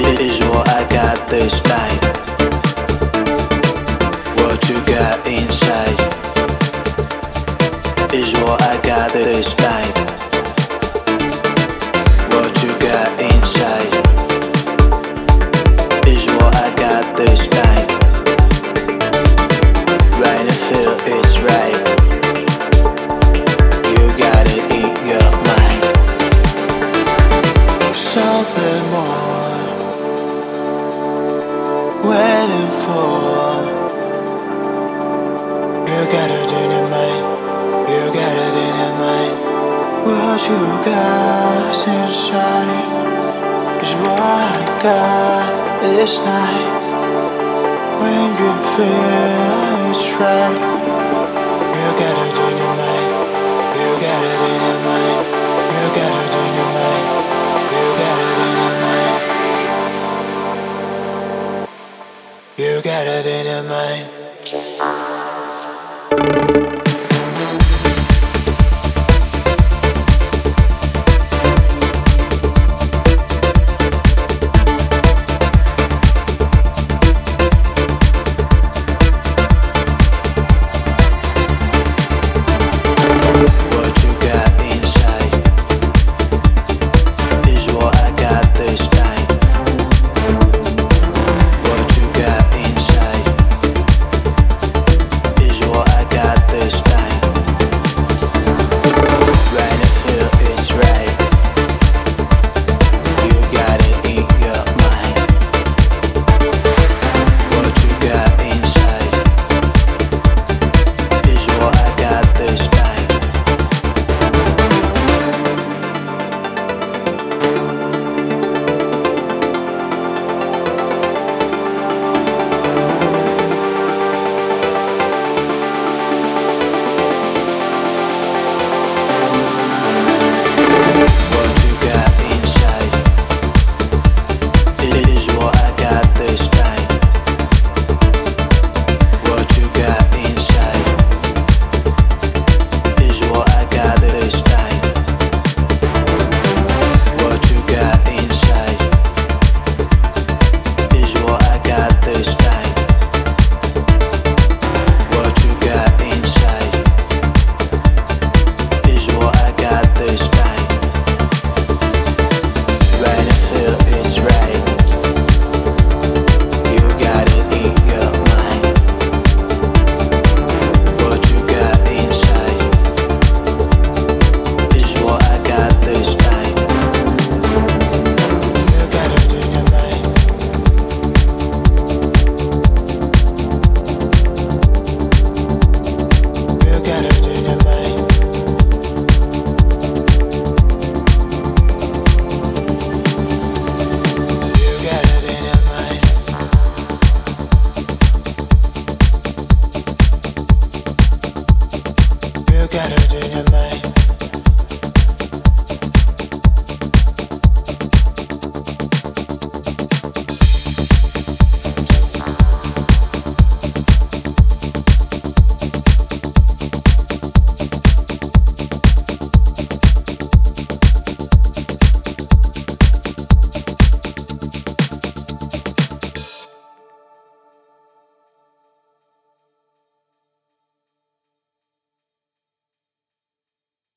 Is what I got this time. You got it in your mind. You got it in your mind. What you got inside is what I got this night. When you feel it's right, you got it in your mind. You got it in your mind. You got it in your mind. You got it in your mind. You got it in your mind. Thank you.